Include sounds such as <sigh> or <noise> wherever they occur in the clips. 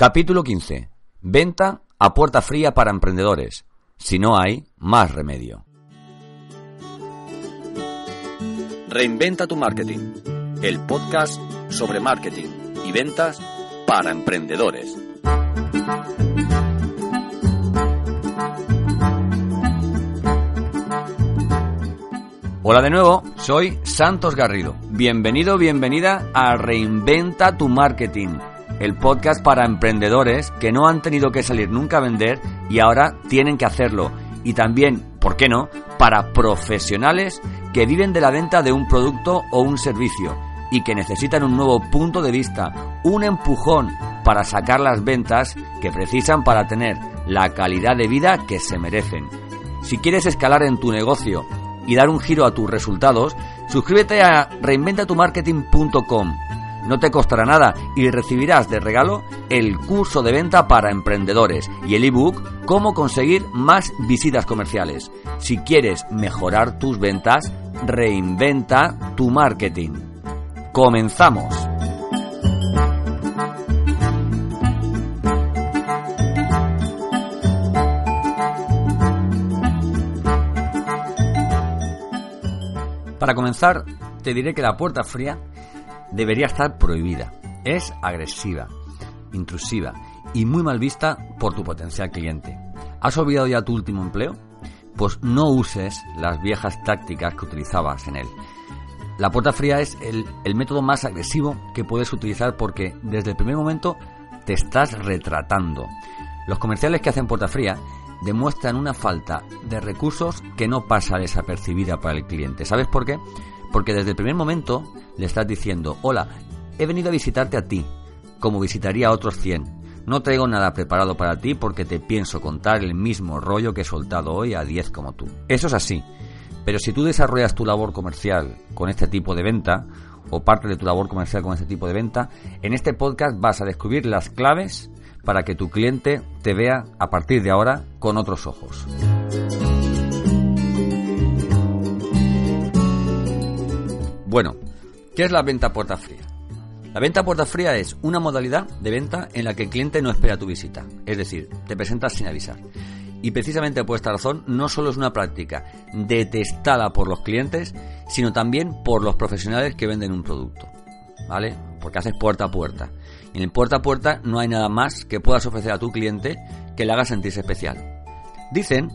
Capítulo 15. Venta a puerta fría para emprendedores. Si no hay, más remedio. Reinventa tu marketing. El podcast sobre marketing y ventas para emprendedores. Hola de nuevo, soy Santos Garrido. Bienvenido, bienvenida a Reinventa tu marketing, el podcast para emprendedores que no han tenido que salir nunca a vender y ahora tienen que hacerlo. Y también, ¿por qué no?, para profesionales que viven de la venta de un producto o un servicio y que necesitan un nuevo punto de vista, un empujón para sacar las ventas que precisan para tener la calidad de vida que se merecen. Si quieres escalar en tu negocio y dar un giro a tus resultados, suscríbete a reinventatumarketing.com. No te costará nada y recibirás de regalo el curso de venta para emprendedores y el ebook Cómo conseguir más visitas comerciales. Si quieres mejorar tus ventas, reinventa tu marketing. Comenzamos. Para comenzar, te diré que la puerta fría debería estar prohibida. Es agresiva, intrusiva y muy mal vista por tu potencial cliente. ¿Has olvidado ya tu último empleo? Pues no uses las viejas tácticas que utilizabas en él. La puerta fría es el, método más agresivo que puedes utilizar porque desde el primer momento te estás retratando. Los comerciales que hacen puerta fría demuestran una falta de recursos que no pasa desapercibida para el cliente. ¿Sabes por qué? Porque desde el primer momento le estás diciendo, hola, he venido a visitarte a ti, como visitaría a otros 100. No traigo nada preparado para ti porque te pienso contar el mismo rollo que he soltado hoy a 10 como tú. Eso es así. Pero si tú desarrollas tu labor comercial con este tipo de venta, o parte de tu labor comercial con este tipo de venta, en este podcast vas a descubrir las claves para que tu cliente te vea a partir de ahora con otros ojos. Bueno, ¿qué es la venta puerta fría? La venta puerta fría es una modalidad de venta en la que el cliente no espera tu visita, es decir, te presentas sin avisar. Y precisamente por esta razón no solo es una práctica detestada por los clientes, sino también por los profesionales que venden un producto. ¿Vale? Porque haces puerta a puerta. En el puerta a puerta no hay nada más que puedas ofrecer a tu cliente que le haga sentirse especial. Dicen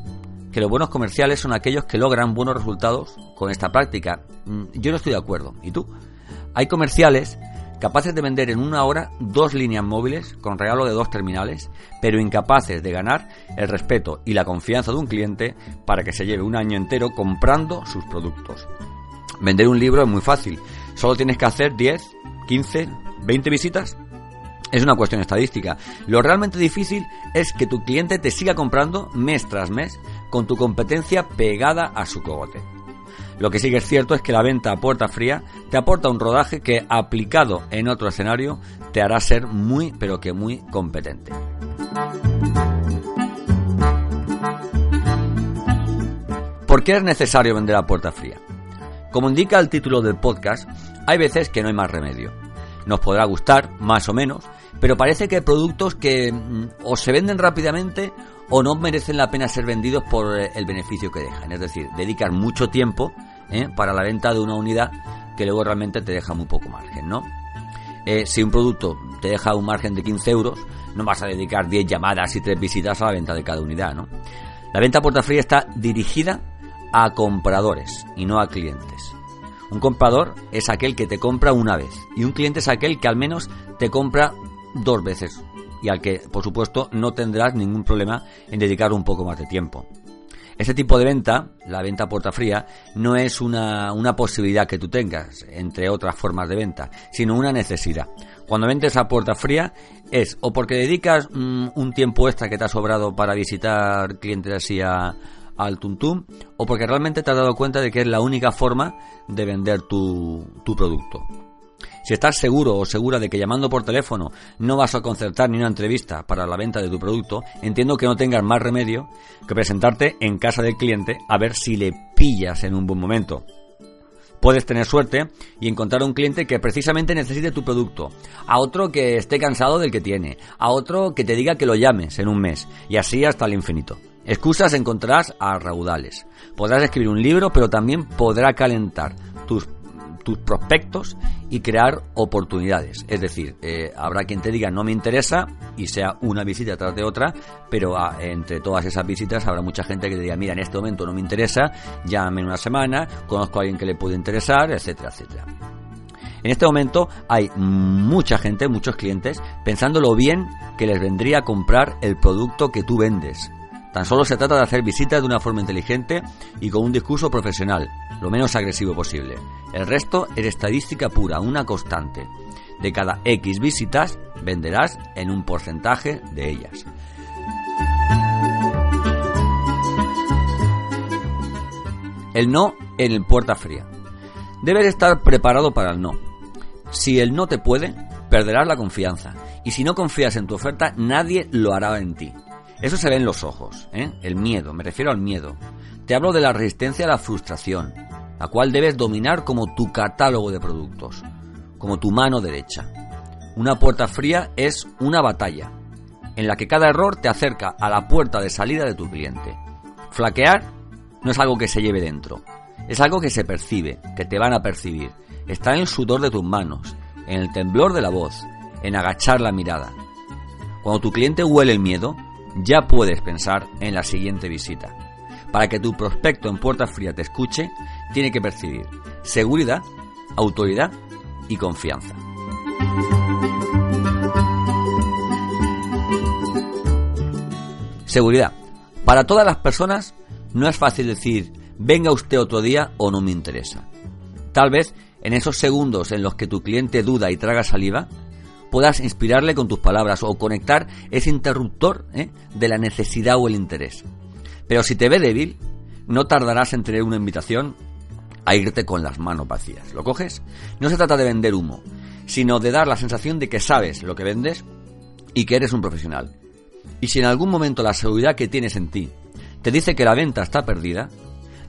que los buenos comerciales son aquellos que logran buenos resultados con esta práctica. Mm, yo no estoy de acuerdo. ¿Y tú? Hay comerciales capaces de vender en una hora dos líneas móviles con regalo de dos terminales, pero incapaces de ganar el respeto y la confianza de un cliente para que se lleve un año entero comprando sus productos. Vender un libro es muy fácil, solo tienes que hacer 10, 15, 20 visitas es una cuestión estadística. Lo realmente difícil es que tu cliente te siga comprando mes tras mes con tu competencia pegada a su cogote. Lo que sí que es cierto es que la venta a puerta fría te aporta un rodaje que aplicado en otro escenario te hará ser muy pero que muy competente. ¿Por qué es necesario vender a puerta fría? Como indica el título del podcast, hay veces que no hay más remedio. Nos podrá gustar, más o menos, pero parece que hay productos que mm, o se venden rápidamente o no merecen la pena ser vendidos por eh, el beneficio que dejan. Es decir, dedicar mucho tiempo ¿eh? para la venta de una unidad que luego realmente te deja muy poco margen, ¿no? Eh, si un producto te deja un margen de 15 euros, no vas a dedicar 10 llamadas y 3 visitas a la venta de cada unidad, ¿no? La venta a puerta fría está dirigida a compradores y no a clientes. Un comprador es aquel que te compra una vez y un cliente es aquel que al menos te compra dos veces y al que, por supuesto, no tendrás ningún problema en dedicar un poco más de tiempo. Este tipo de venta, la venta puerta fría, no es una, una, posibilidad que tú tengas, entre otras formas de venta, sino una necesidad. Cuando vendes a puerta fría es o porque dedicas mm, un tiempo extra que te ha sobrado para visitar clientes así al tuntum, o porque realmente te has dado cuenta de que es la única forma de vender tu, tu producto. Si estás seguro o segura de que llamando por teléfono no vas a concertar ni una entrevista para la venta de tu producto, entiendo que no tengas más remedio que presentarte en casa del cliente a ver si le pillas en un buen momento. Puedes tener suerte y encontrar un cliente que precisamente necesite tu producto, a otro que esté cansado del que tiene, a otro que te diga que lo llames en un mes, y así hasta el infinito. Excusas encontrarás a raudales. Podrás escribir un libro, pero también podrá calentar tus tus prospectos y crear oportunidades. Es decir, eh, habrá quien te diga no me interesa y sea una visita tras de otra, pero ah, entre todas esas visitas habrá mucha gente que te diga, mira, en este momento no me interesa, llámame en una semana, conozco a alguien que le puede interesar, etcétera, etcétera. En este momento hay mucha gente, muchos clientes, pensando lo bien que les vendría a comprar el producto que tú vendes. Tan solo se trata de hacer visitas de una forma inteligente y con un discurso profesional, lo menos agresivo posible. El resto es estadística pura, una constante. De cada X visitas, venderás en un porcentaje de ellas. El no en el puerta fría. Debes estar preparado para el no. Si el no te puede, perderás la confianza. Y si no confías en tu oferta, nadie lo hará en ti. Eso se ve en los ojos, ¿eh? el miedo, me refiero al miedo. Te hablo de la resistencia a la frustración, la cual debes dominar como tu catálogo de productos, como tu mano derecha. Una puerta fría es una batalla, en la que cada error te acerca a la puerta de salida de tu cliente. Flaquear no es algo que se lleve dentro, es algo que se percibe, que te van a percibir. Está en el sudor de tus manos, en el temblor de la voz, en agachar la mirada. Cuando tu cliente huele el miedo, ya puedes pensar en la siguiente visita. Para que tu prospecto en puerta fría te escuche, tiene que percibir seguridad, autoridad y confianza. Seguridad. Para todas las personas no es fácil decir venga usted otro día o no me interesa. Tal vez en esos segundos en los que tu cliente duda y traga saliva, puedas inspirarle con tus palabras o conectar ese interruptor ¿eh? de la necesidad o el interés. Pero si te ve débil, no tardarás en tener una invitación a irte con las manos vacías. ¿Lo coges? No se trata de vender humo, sino de dar la sensación de que sabes lo que vendes y que eres un profesional. Y si en algún momento la seguridad que tienes en ti te dice que la venta está perdida,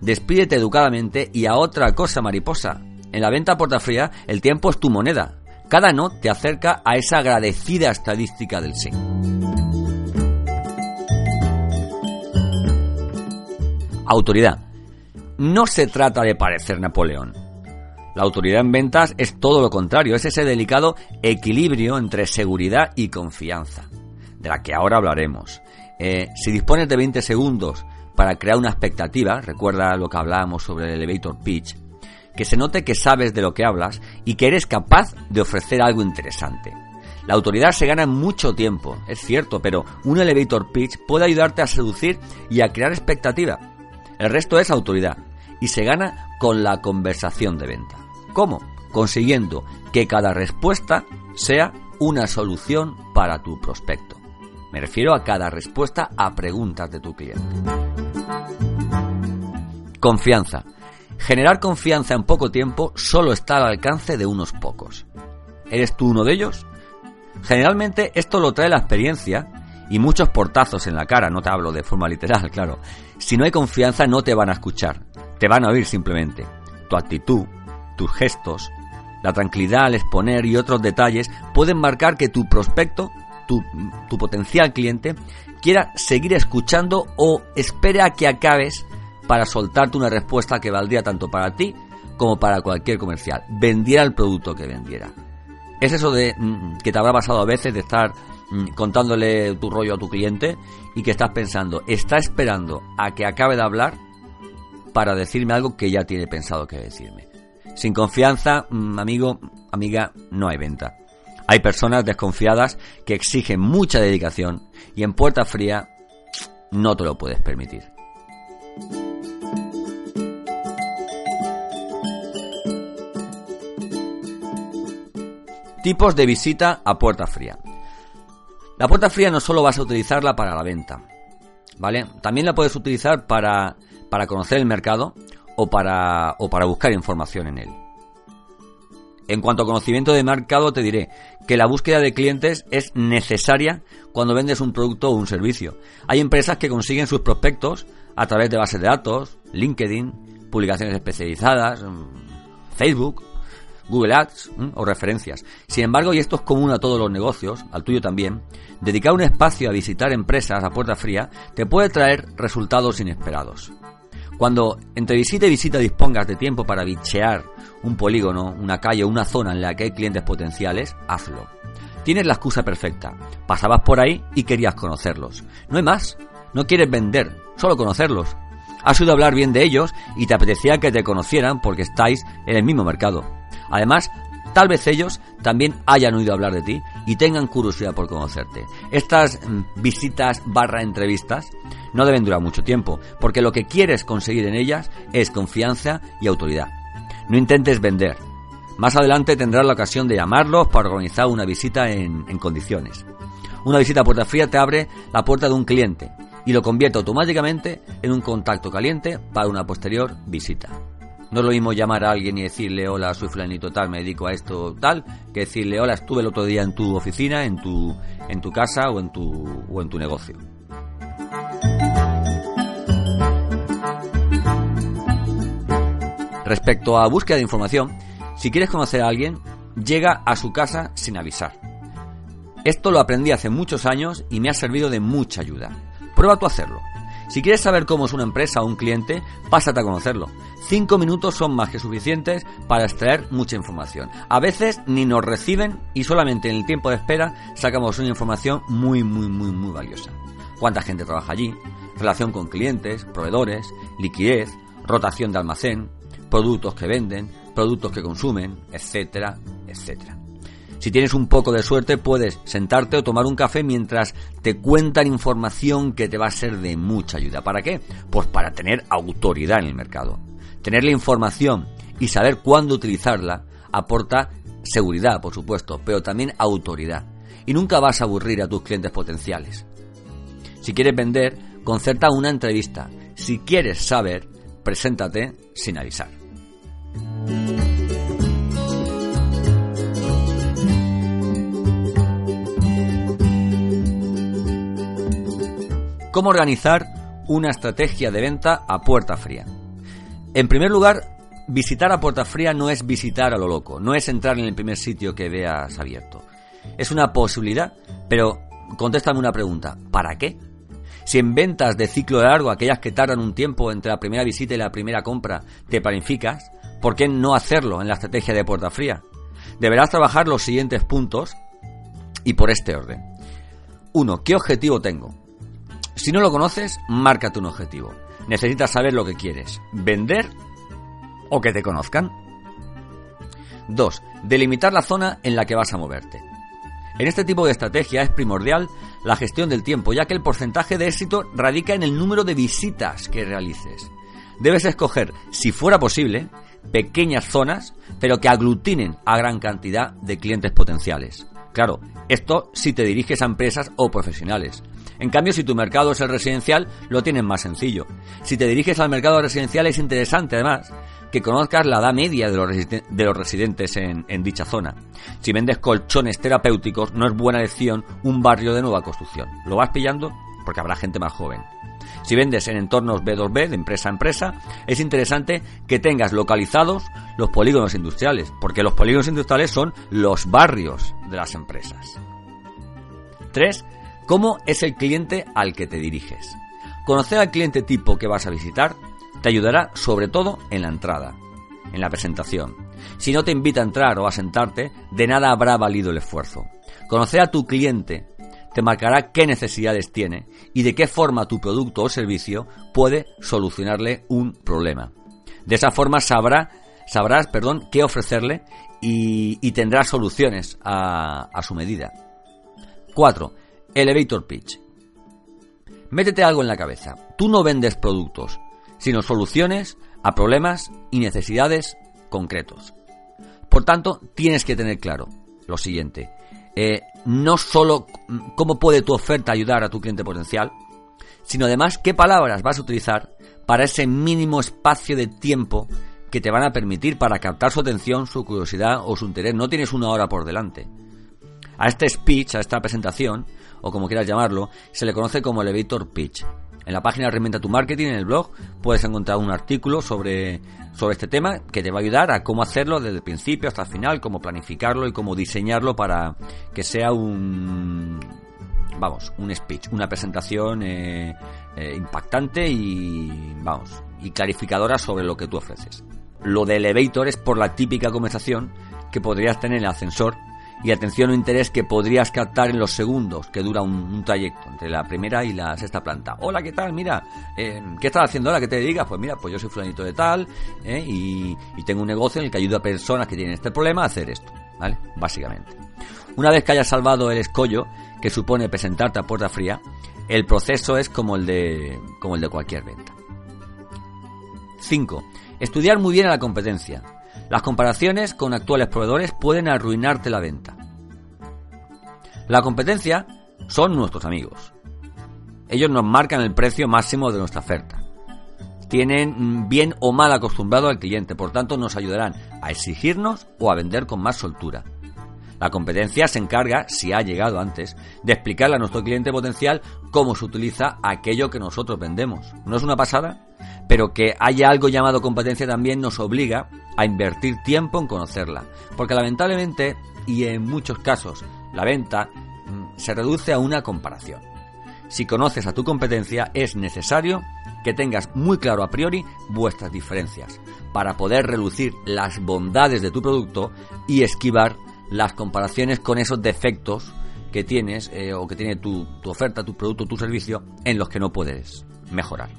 despídete educadamente y a otra cosa mariposa. En la venta puerta fría, el tiempo es tu moneda. Cada no te acerca a esa agradecida estadística del sí. Autoridad. No se trata de parecer Napoleón. La autoridad en ventas es todo lo contrario, es ese delicado equilibrio entre seguridad y confianza, de la que ahora hablaremos. Eh, si dispones de 20 segundos para crear una expectativa, recuerda lo que hablábamos sobre el elevator pitch, que se note que sabes de lo que hablas y que eres capaz de ofrecer algo interesante. La autoridad se gana en mucho tiempo, es cierto, pero un elevator pitch puede ayudarte a seducir y a crear expectativa. El resto es autoridad y se gana con la conversación de venta. ¿Cómo? Consiguiendo que cada respuesta sea una solución para tu prospecto. Me refiero a cada respuesta a preguntas de tu cliente. Confianza. Generar confianza en poco tiempo solo está al alcance de unos pocos. ¿Eres tú uno de ellos? Generalmente esto lo trae la experiencia y muchos portazos en la cara, no te hablo de forma literal, <laughs> claro. Si no hay confianza no te van a escuchar, te van a oír simplemente. Tu actitud, tus gestos, la tranquilidad al exponer y otros detalles pueden marcar que tu prospecto, tu, tu potencial cliente, quiera seguir escuchando o espere a que acabes para soltarte una respuesta que valdría tanto para ti como para cualquier comercial. Vendiera el producto que vendiera. Es eso de mm, que te habrá pasado a veces de estar mm, contándole tu rollo a tu cliente y que estás pensando, está esperando a que acabe de hablar para decirme algo que ya tiene pensado que decirme. Sin confianza, mm, amigo, amiga, no hay venta. Hay personas desconfiadas que exigen mucha dedicación y en puerta fría no te lo puedes permitir. Tipos de visita a puerta fría. La puerta fría no solo vas a utilizarla para la venta, ¿vale? También la puedes utilizar para, para conocer el mercado o para, o para buscar información en él. En cuanto a conocimiento de mercado, te diré que la búsqueda de clientes es necesaria cuando vendes un producto o un servicio. Hay empresas que consiguen sus prospectos a través de bases de datos, LinkedIn, publicaciones especializadas, Facebook, Google Ads o referencias. Sin embargo, y esto es común a todos los negocios, al tuyo también, dedicar un espacio a visitar empresas a puerta fría te puede traer resultados inesperados. Cuando entre visita y visita dispongas de tiempo para bichear un polígono, una calle o una zona en la que hay clientes potenciales, hazlo. Tienes la excusa perfecta. Pasabas por ahí y querías conocerlos. No hay más. No quieres vender, solo conocerlos. Has oído hablar bien de ellos y te apetecía que te conocieran porque estáis en el mismo mercado. Además, tal vez ellos también hayan oído hablar de ti y tengan curiosidad por conocerte. Estas mm, visitas barra entrevistas no deben durar mucho tiempo, porque lo que quieres conseguir en ellas es confianza y autoridad. No intentes vender. Más adelante tendrás la ocasión de llamarlos para organizar una visita en, en condiciones. Una visita a puerta fría te abre la puerta de un cliente y lo convierte automáticamente en un contacto caliente para una posterior visita. No lo mismo llamar a alguien y decirle hola, soy fulanito tal, me dedico a esto tal, que decirle hola, estuve el otro día en tu oficina, en tu, en tu casa o en tu, o en tu negocio. Respecto a búsqueda de información, si quieres conocer a alguien, llega a su casa sin avisar. Esto lo aprendí hace muchos años y me ha servido de mucha ayuda. Prueba tú a hacerlo. Si quieres saber cómo es una empresa o un cliente, pásate a conocerlo. Cinco minutos son más que suficientes para extraer mucha información. A veces ni nos reciben y solamente en el tiempo de espera sacamos una información muy, muy, muy, muy valiosa. ¿Cuánta gente trabaja allí? Relación con clientes, proveedores, liquidez, rotación de almacén, productos que venden, productos que consumen, etcétera, etcétera. Si tienes un poco de suerte, puedes sentarte o tomar un café mientras te cuentan información que te va a ser de mucha ayuda. ¿Para qué? Pues para tener autoridad en el mercado. Tener la información y saber cuándo utilizarla aporta seguridad, por supuesto, pero también autoridad. Y nunca vas a aburrir a tus clientes potenciales. Si quieres vender, concerta una entrevista. Si quieres saber, preséntate sin avisar. ¿Cómo organizar una estrategia de venta a puerta fría? En primer lugar, visitar a puerta fría no es visitar a lo loco, no es entrar en el primer sitio que veas abierto. Es una posibilidad, pero contéstame una pregunta, ¿para qué? Si en ventas de ciclo largo, aquellas que tardan un tiempo entre la primera visita y la primera compra, te planificas, ¿por qué no hacerlo en la estrategia de puerta fría? Deberás trabajar los siguientes puntos y por este orden. 1. ¿Qué objetivo tengo? Si no lo conoces, márcate un objetivo. Necesitas saber lo que quieres. ¿Vender o que te conozcan? 2. Delimitar la zona en la que vas a moverte. En este tipo de estrategia es primordial la gestión del tiempo, ya que el porcentaje de éxito radica en el número de visitas que realices. Debes escoger, si fuera posible, pequeñas zonas, pero que aglutinen a gran cantidad de clientes potenciales. Claro, esto si te diriges a empresas o profesionales. En cambio, si tu mercado es el residencial, lo tienes más sencillo. Si te diriges al mercado residencial es interesante, además, que conozcas la edad media de los, de los residentes en, en, dicha zona. Si vendes colchones terapéuticos, no es buena elección un barrio de nueva construcción. ¿Lo vas pillando? Porque habrá gente más joven. Si vendes en entornos B2B, de empresa a empresa, es interesante que tengas localizados los polígonos industriales, porque los polígonos industriales son los barrios de las empresas. 3 ¿Cómo es el cliente al que te diriges? Conocer al cliente tipo que vas a visitar te ayudará sobre todo en la entrada, en la presentación. Si no te invita a entrar o a sentarte, de nada habrá valido el esfuerzo. Conocer a tu cliente te marcará qué necesidades tiene y de qué forma tu producto o servicio puede solucionarle un problema. De esa forma sabrá, sabrás qué ofrecerle y, y tendrás soluciones a, a su medida. 4 Elevator Pitch. Métete algo en la cabeza. Tú no vendes productos, sino soluciones a problemas y necesidades concretos. Por tanto, tienes que tener claro lo siguiente. Eh, no solo cómo puede tu oferta ayudar a tu cliente potencial, sino además qué palabras vas a utilizar para ese mínimo espacio de tiempo que te van a permitir para captar su atención, su curiosidad o su interés. No tienes una hora por delante. A este speech, a esta presentación, o como quieras llamarlo, se le conoce como elevator pitch. En la página Reinventa tu Marketing, en el blog, puedes encontrar un artículo sobre, sobre este tema que te va a ayudar a cómo hacerlo desde el principio hasta el final, cómo planificarlo y cómo diseñarlo para que sea un, vamos, un speech, una presentación eh, eh, impactante y, vamos, y clarificadora sobre lo que tú ofreces. Lo de elevator es por la típica conversación que podrías tener en el ascensor y atención o interés que podrías captar en los segundos que dura un, trayecto entre la primera y la sexta planta. Hola, ¿qué tal? Mira, eh, ¿qué estás haciendo ahora? ¿Qué te digas? Pues mira, pues yo soy fulanito de tal eh, y, y, tengo un negocio en el que ayudo a personas que tienen este problema a hacer esto, ¿vale? Básicamente. Una vez que hayas salvado el escollo que supone presentarte a puerta fría, el proceso es como el de, como el de cualquier venta. 5. Estudiar muy bien a la competencia. Las comparaciones con actuales proveedores pueden arruinarte la venta. La competencia son nuestros amigos. Ellos nos marcan el precio máximo de nuestra oferta. Tienen bien o mal acostumbrado al cliente, por tanto nos ayudarán a exigirnos o a vender con más soltura. La competencia se encarga, si ha llegado antes, de explicarle a nuestro cliente potencial cómo se utiliza aquello que nosotros vendemos. ¿No es una pasada? Pero que haya algo llamado competencia también nos obliga a invertir tiempo en conocerla. Porque lamentablemente, y en muchos casos, la venta mm, se reduce a una comparación. Si conoces a tu competencia, es necesario que tengas muy claro a priori vuestras diferencias para poder reducir las bondades de tu producto y esquivar las comparaciones con esos defectos que tienes eh, o que tiene tu, tu oferta, tu producto, tu servicio en los que no puedes mejorar.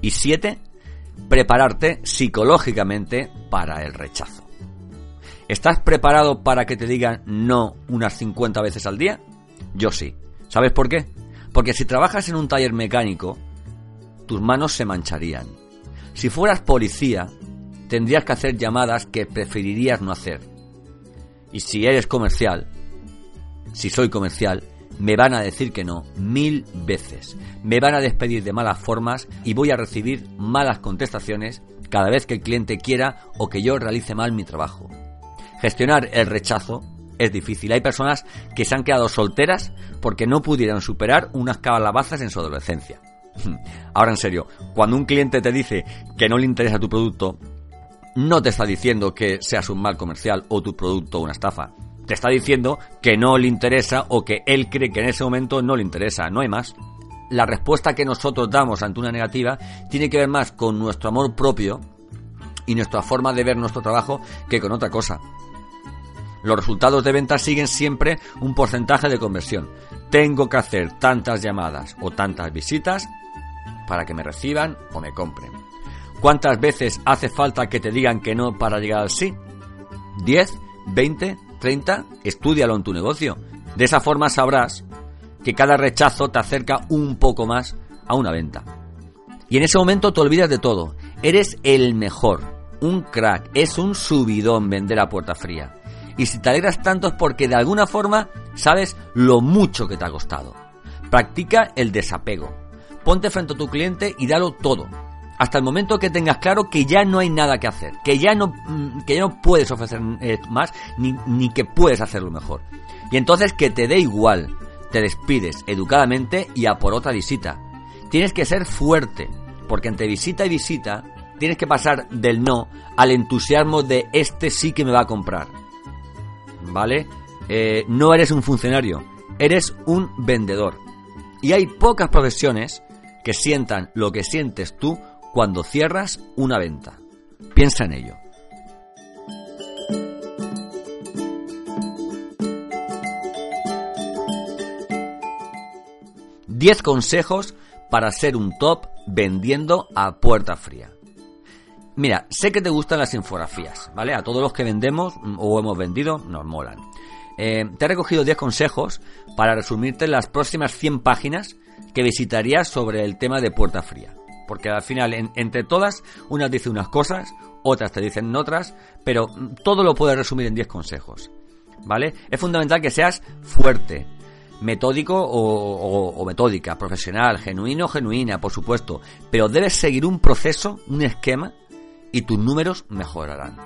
Y siete, prepararte psicológicamente para el rechazo. ¿Estás preparado para que te digan no unas 50 veces al día? Yo sí. ¿Sabes por qué? Porque si trabajas en un taller mecánico, tus manos se mancharían. Si fueras policía, tendrías que hacer llamadas que preferirías no hacer y si eres comercial, si soy comercial, me van a decir que no mil veces. Me van a despedir de malas formas y voy a recibir malas contestaciones cada vez que el cliente quiera o que yo realice mal mi trabajo. Gestionar el rechazo es difícil. Hay personas que se han quedado solteras porque no pudieron superar unas calabazas en su adolescencia. <laughs> Ahora en serio, cuando un cliente te dice que no le interesa tu producto, no te está diciendo que seas un mal comercial o tu producto una estafa. Te está diciendo que no le interesa o que él cree que en ese momento no le interesa, no hay más. La respuesta que nosotros damos ante una negativa tiene que ver más con nuestro amor propio y nuestra forma de ver nuestro trabajo que con otra cosa. Los resultados de venta siguen siempre un porcentaje de conversión. Tengo que hacer tantas llamadas o tantas visitas para que me reciban o me compren. ¿Cuántas veces hace falta que te digan que no para llegar al sí? ¿10? ¿20? ¿30? Estúdialo en tu negocio. De esa forma sabrás que cada rechazo te acerca un poco más a una venta. Y en ese momento te olvidas de todo. Eres el mejor, un crack, es un subidón vender a puerta fría. Y si te alegras tanto es porque de alguna forma sabes lo mucho que te ha costado. Practica el desapego. Ponte frente a tu cliente y dalo todo hasta el momento que tengas claro que ya no hay nada que hacer, que ya no, mm, que ya no puedes ofrecer eh, más, ni, ni que puedes hacerlo mejor. Y entonces que te dé igual, te despides educadamente y a por otra visita. Tienes que ser fuerte, porque entre visita y visita tienes que pasar del no al entusiasmo de este sí que me va a comprar. ¿Vale? Eh, no eres un funcionario, eres un vendedor. Y hay pocas profesiones que sientan lo que sientes tú cuando cierras una venta. Piensa en ello. Diez consejos para ser un top vendiendo a puerta fría. Mira, sé que te gustan las infografías, ¿vale? A todos los que vendemos o hemos vendido nos molan. Eh, te he recogido 10 consejos para resumirte las próximas 100 páginas que visitarías sobre el tema de puerta fría porque al final entre todas unas dicen unas cosas, otras te dicen otras, pero todo lo puedes resumir en 10 consejos. ¿Vale? Es fundamental que seas fuerte, metódico o, metódica, profesional, genuino o genuina, por supuesto, pero debes seguir un proceso, un esquema y tus números mejorarán.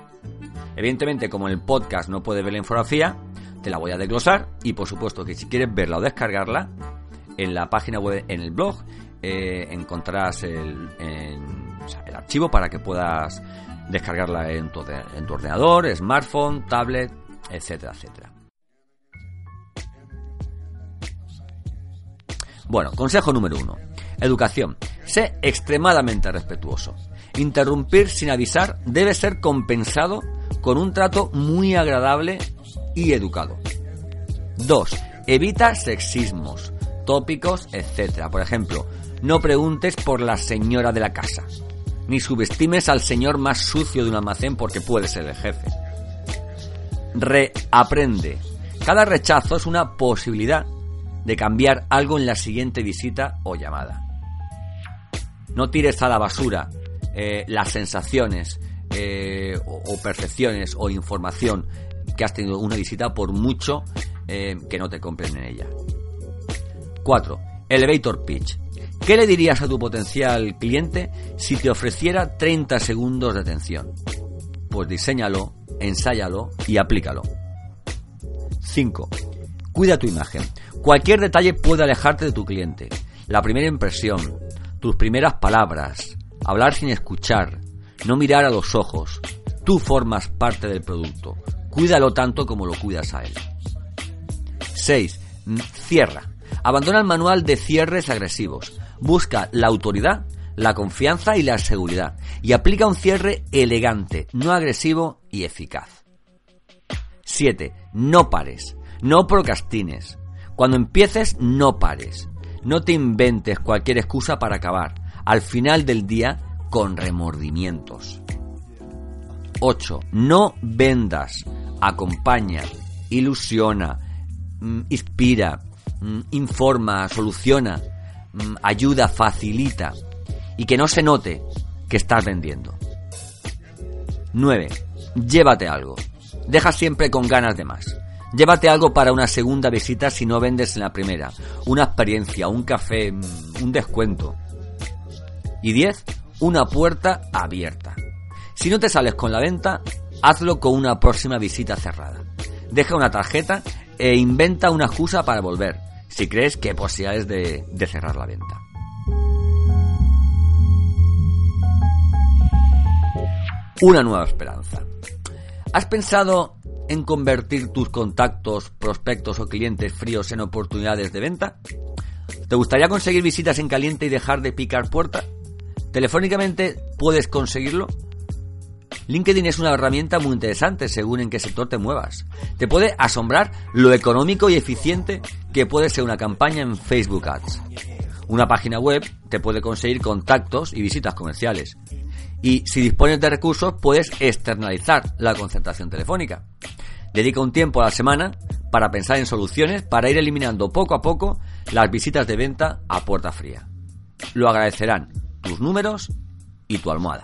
Evidentemente, como en el podcast no puedes ver la infografía, te la voy a desglosar y por supuesto que si quieres verla o descargarla, en la página web, en el blog, eh, encontrarás el, el, archivo para que puedas descargarla en tu, en tu ordenador, smartphone, tablet, etcétera, etcétera. Bueno, consejo número uno. Educación. Sé extremadamente respetuoso. Interrumpir sin avisar debe ser compensado con un trato muy agradable y educado. 2. Evita sexismos, tópicos, etc. Por ejemplo, no preguntes por la señora de la casa, ni subestimes al señor más sucio de un almacén porque puede ser el jefe. Reaprende. Cada rechazo es una posibilidad de cambiar algo en la siguiente visita o llamada. No tires a la basura eh, las sensaciones eh, o, percepciones o información que has tenido una visita por mucho eh, que no te compren en ella. 4. Elevator pitch. ¿Qué le dirías a tu potencial cliente si te ofreciera 30 segundos de atención? Pues diséñalo, ensáyalo y aplícalo. 5. Cuida tu imagen. Cualquier detalle puede alejarte de tu cliente. La primera impresión, tus primeras palabras, hablar sin escuchar, no mirar a los ojos. Tú formas parte del producto. Cuídalo tanto como lo cuidas a él. 6. Cierra. Abandona el manual de cierres agresivos. Busca la autoridad, la confianza y la seguridad. Y aplica un cierre elegante, no agresivo y eficaz. 7. No pares. No procrastines. Cuando empieces, no pares. No te inventes cualquier excusa para acabar. Al final del día, con remordimientos. 8. No vendas. Acompaña, ilusiona, mm, inspira, informa, soluciona, mm, ayuda, facilita. Y que no se note que estás vendiendo. 9. Llévate algo. Deja siempre con ganas de más. Llévate algo para una segunda visita si no vendes en la primera. Una experiencia, un café, mm, un descuento. Y 10. Una puerta abierta. Si no te sales con la venta, hazlo con una próxima visita cerrada. Deja una tarjeta e inventa una excusa para volver, si crees que posibilidades de, de cerrar la venta. Una nueva esperanza. ¿Has pensado en convertir tus contactos, prospectos o clientes fríos en oportunidades de venta? ¿Te gustaría conseguir visitas en caliente y dejar de picar puerta? ¿Telefónicamente puedes conseguirlo? LinkedIn es una herramienta muy interesante según en qué sector te muevas. Te puede asombrar lo económico y eficiente que puede ser una campaña en Facebook Ads. Una página web te puede conseguir contactos y visitas comerciales. Y si dispones de recursos, puedes externalizar la concentración telefónica. Dedica un tiempo a la semana para pensar en soluciones para ir eliminando poco a poco las visitas de venta a puerta fría. Lo agradecerán tus números y tu almohada.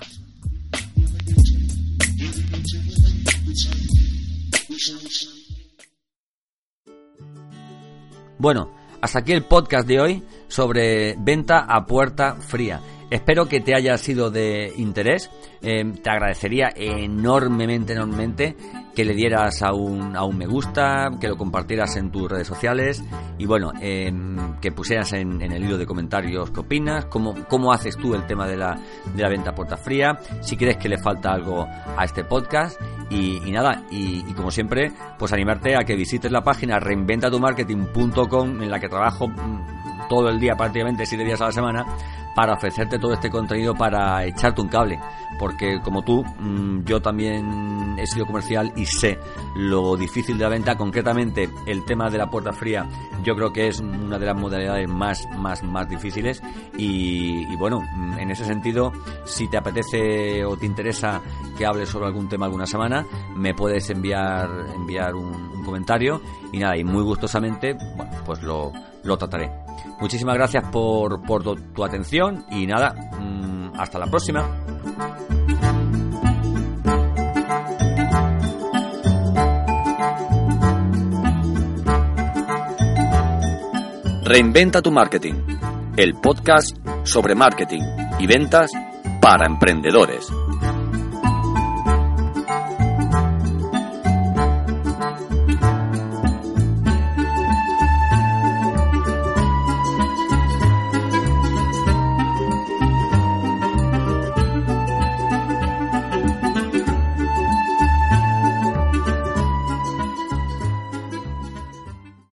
Bueno, hasta aquí el podcast de hoy sobre venta a puerta fría. Espero que te haya sido de interés. Eh, te agradecería enormemente, enormemente que le dieras a un, a un me gusta, que lo compartieras en tus redes sociales y bueno, em, que pusieras en, el hilo de comentarios qué opinas, cómo, cómo haces tú el tema de la, de la venta puerta fría, si crees que le falta algo a este podcast y, nada, y, como siempre, pues animarte a que visites la página reinventatumarketing.com en la que trabajo mm, todo el día, prácticamente siete días a la semana, para ofrecerte todo este contenido para echarte un cable. Porque como tú, mm, yo también he sido comercial y sé lo difícil de la venta. Concretamente, el tema de la puerta fría, yo creo que es una de las modalidades más, más, más difíciles. Y, bueno, mm, en ese sentido, si te apetece o te interesa que hable sobre algún tema alguna semana, me puedes enviar, enviar un, comentario. Y nada, y muy gustosamente, bueno, pues lo, lo trataré. Muchísimas gracias por, por tu, atención y nada, mm, hasta la próxima. Reinventa tu marketing, el podcast sobre marketing y ventas para emprendedores.